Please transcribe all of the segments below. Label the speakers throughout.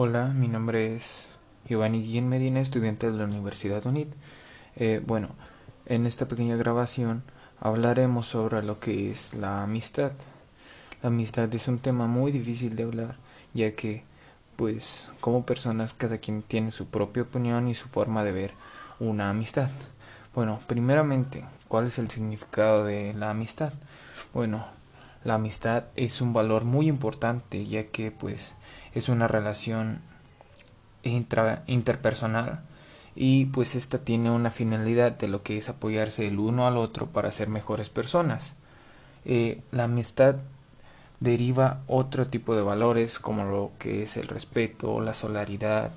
Speaker 1: Hola, mi nombre es Giovanni Guillén Medina, estudiante de la Universidad UNIT. Eh, bueno, en esta pequeña grabación hablaremos sobre lo que es la amistad. La amistad es un tema muy difícil de hablar, ya que, pues, como personas, cada quien tiene su propia opinión y su forma de ver una amistad. Bueno, primeramente, ¿cuál es el significado de la amistad? Bueno, la amistad es un valor muy importante, ya que, pues, es una relación interpersonal y pues esta tiene una finalidad de lo que es apoyarse el uno al otro para ser mejores personas. Eh, la amistad deriva otro tipo de valores como lo que es el respeto, la solidaridad,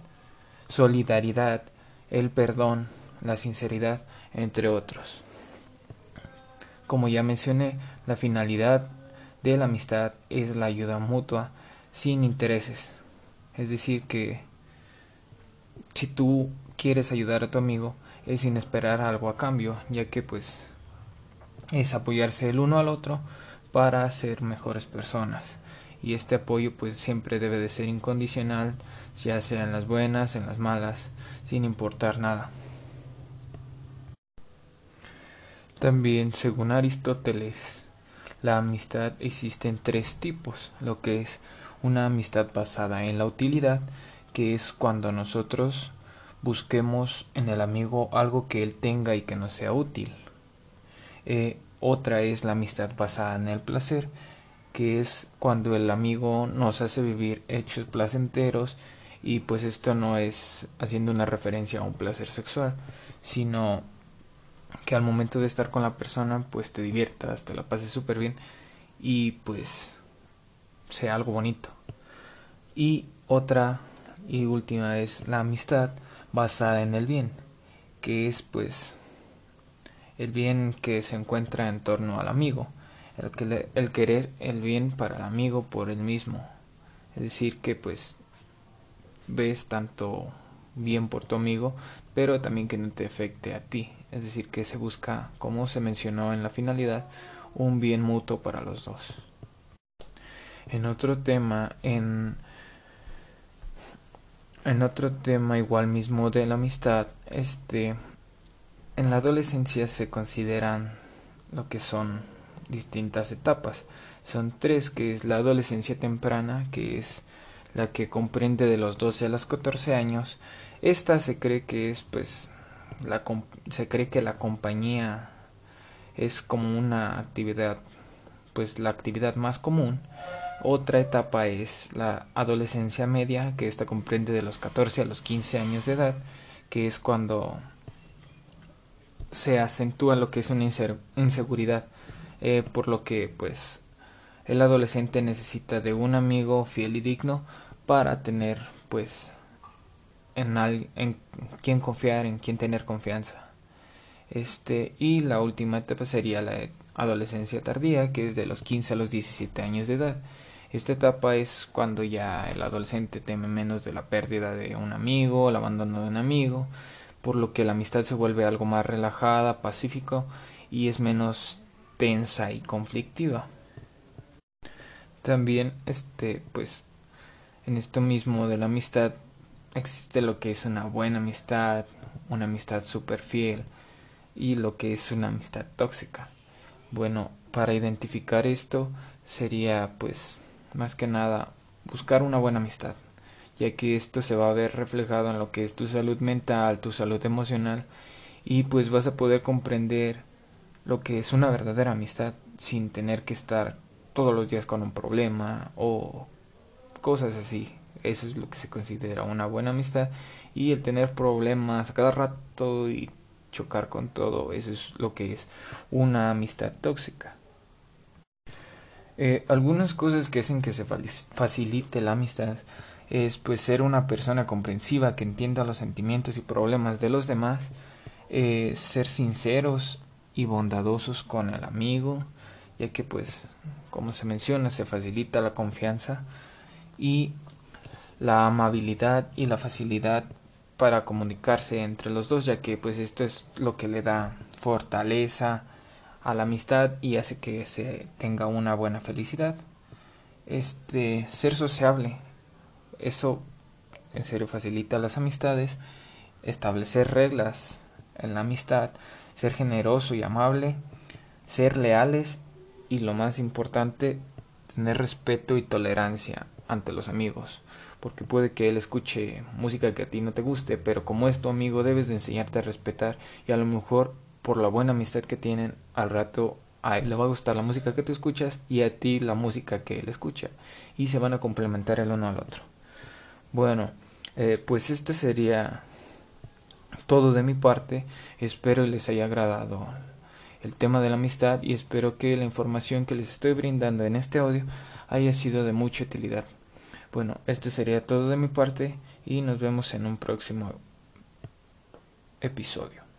Speaker 1: solidaridad, el perdón, la sinceridad, entre otros. Como ya mencioné, la finalidad de la amistad es la ayuda mutua sin intereses. Es decir, que si tú quieres ayudar a tu amigo es sin esperar algo a cambio, ya que pues es apoyarse el uno al otro para ser mejores personas. Y este apoyo pues siempre debe de ser incondicional, ya sea en las buenas, en las malas, sin importar nada. También, según Aristóteles, la amistad existe en tres tipos, lo que es una amistad basada en la utilidad, que es cuando nosotros busquemos en el amigo algo que él tenga y que nos sea útil. Eh, otra es la amistad basada en el placer, que es cuando el amigo nos hace vivir hechos placenteros y pues esto no es haciendo una referencia a un placer sexual, sino que al momento de estar con la persona pues te diviertas, te la pases súper bien y pues sea algo bonito. Y otra y última es la amistad basada en el bien, que es pues el bien que se encuentra en torno al amigo, el, que el querer el bien para el amigo por el mismo. Es decir, que pues ves tanto bien por tu amigo, pero también que no te afecte a ti. Es decir, que se busca, como se mencionó en la finalidad, un bien mutuo para los dos. En otro tema, en, en otro tema igual mismo de la amistad, este, en la adolescencia se consideran lo que son distintas etapas. Son tres, que es la adolescencia temprana, que es la que comprende de los 12 a los 14 años. Esta se cree que es pues la, se cree que la compañía es como una actividad pues la actividad más común. Otra etapa es la adolescencia media, que esta comprende de los 14 a los 15 años de edad, que es cuando se acentúa lo que es una inseguridad, eh, por lo que pues el adolescente necesita de un amigo fiel y digno para tener pues en, quien confiar, en quien tener confianza. Este, y la última etapa sería la adolescencia tardía, que es de los 15 a los 17 años de edad, esta etapa es cuando ya el adolescente teme menos de la pérdida de un amigo, el abandono de un amigo, por lo que la amistad se vuelve algo más relajada, pacífico y es menos tensa y conflictiva. También este pues en esto mismo de la amistad existe lo que es una buena amistad, una amistad super fiel y lo que es una amistad tóxica. Bueno, para identificar esto sería pues más que nada buscar una buena amistad, ya que esto se va a ver reflejado en lo que es tu salud mental, tu salud emocional y pues vas a poder comprender lo que es una verdadera amistad sin tener que estar todos los días con un problema o cosas así. Eso es lo que se considera una buena amistad y el tener problemas a cada rato y chocar con todo, eso es lo que es una amistad tóxica. Eh, algunas cosas que hacen que se facilite la amistad es pues ser una persona comprensiva que entienda los sentimientos y problemas de los demás, eh, ser sinceros y bondadosos con el amigo, ya que pues como se menciona se facilita la confianza y la amabilidad y la facilidad para comunicarse entre los dos, ya que pues esto es lo que le da fortaleza, a la amistad y hace que se tenga una buena felicidad. Este, ser sociable, eso en serio facilita las amistades, establecer reglas en la amistad, ser generoso y amable, ser leales y lo más importante, tener respeto y tolerancia ante los amigos, porque puede que él escuche música que a ti no te guste, pero como es tu amigo debes de enseñarte a respetar y a lo mejor por la buena amistad que tienen al rato a él le va a gustar la música que tú escuchas y a ti la música que él escucha y se van a complementar el uno al otro. Bueno, eh, pues este sería todo de mi parte. Espero les haya agradado el tema de la amistad y espero que la información que les estoy brindando en este audio haya sido de mucha utilidad. Bueno, esto sería todo de mi parte y nos vemos en un próximo episodio.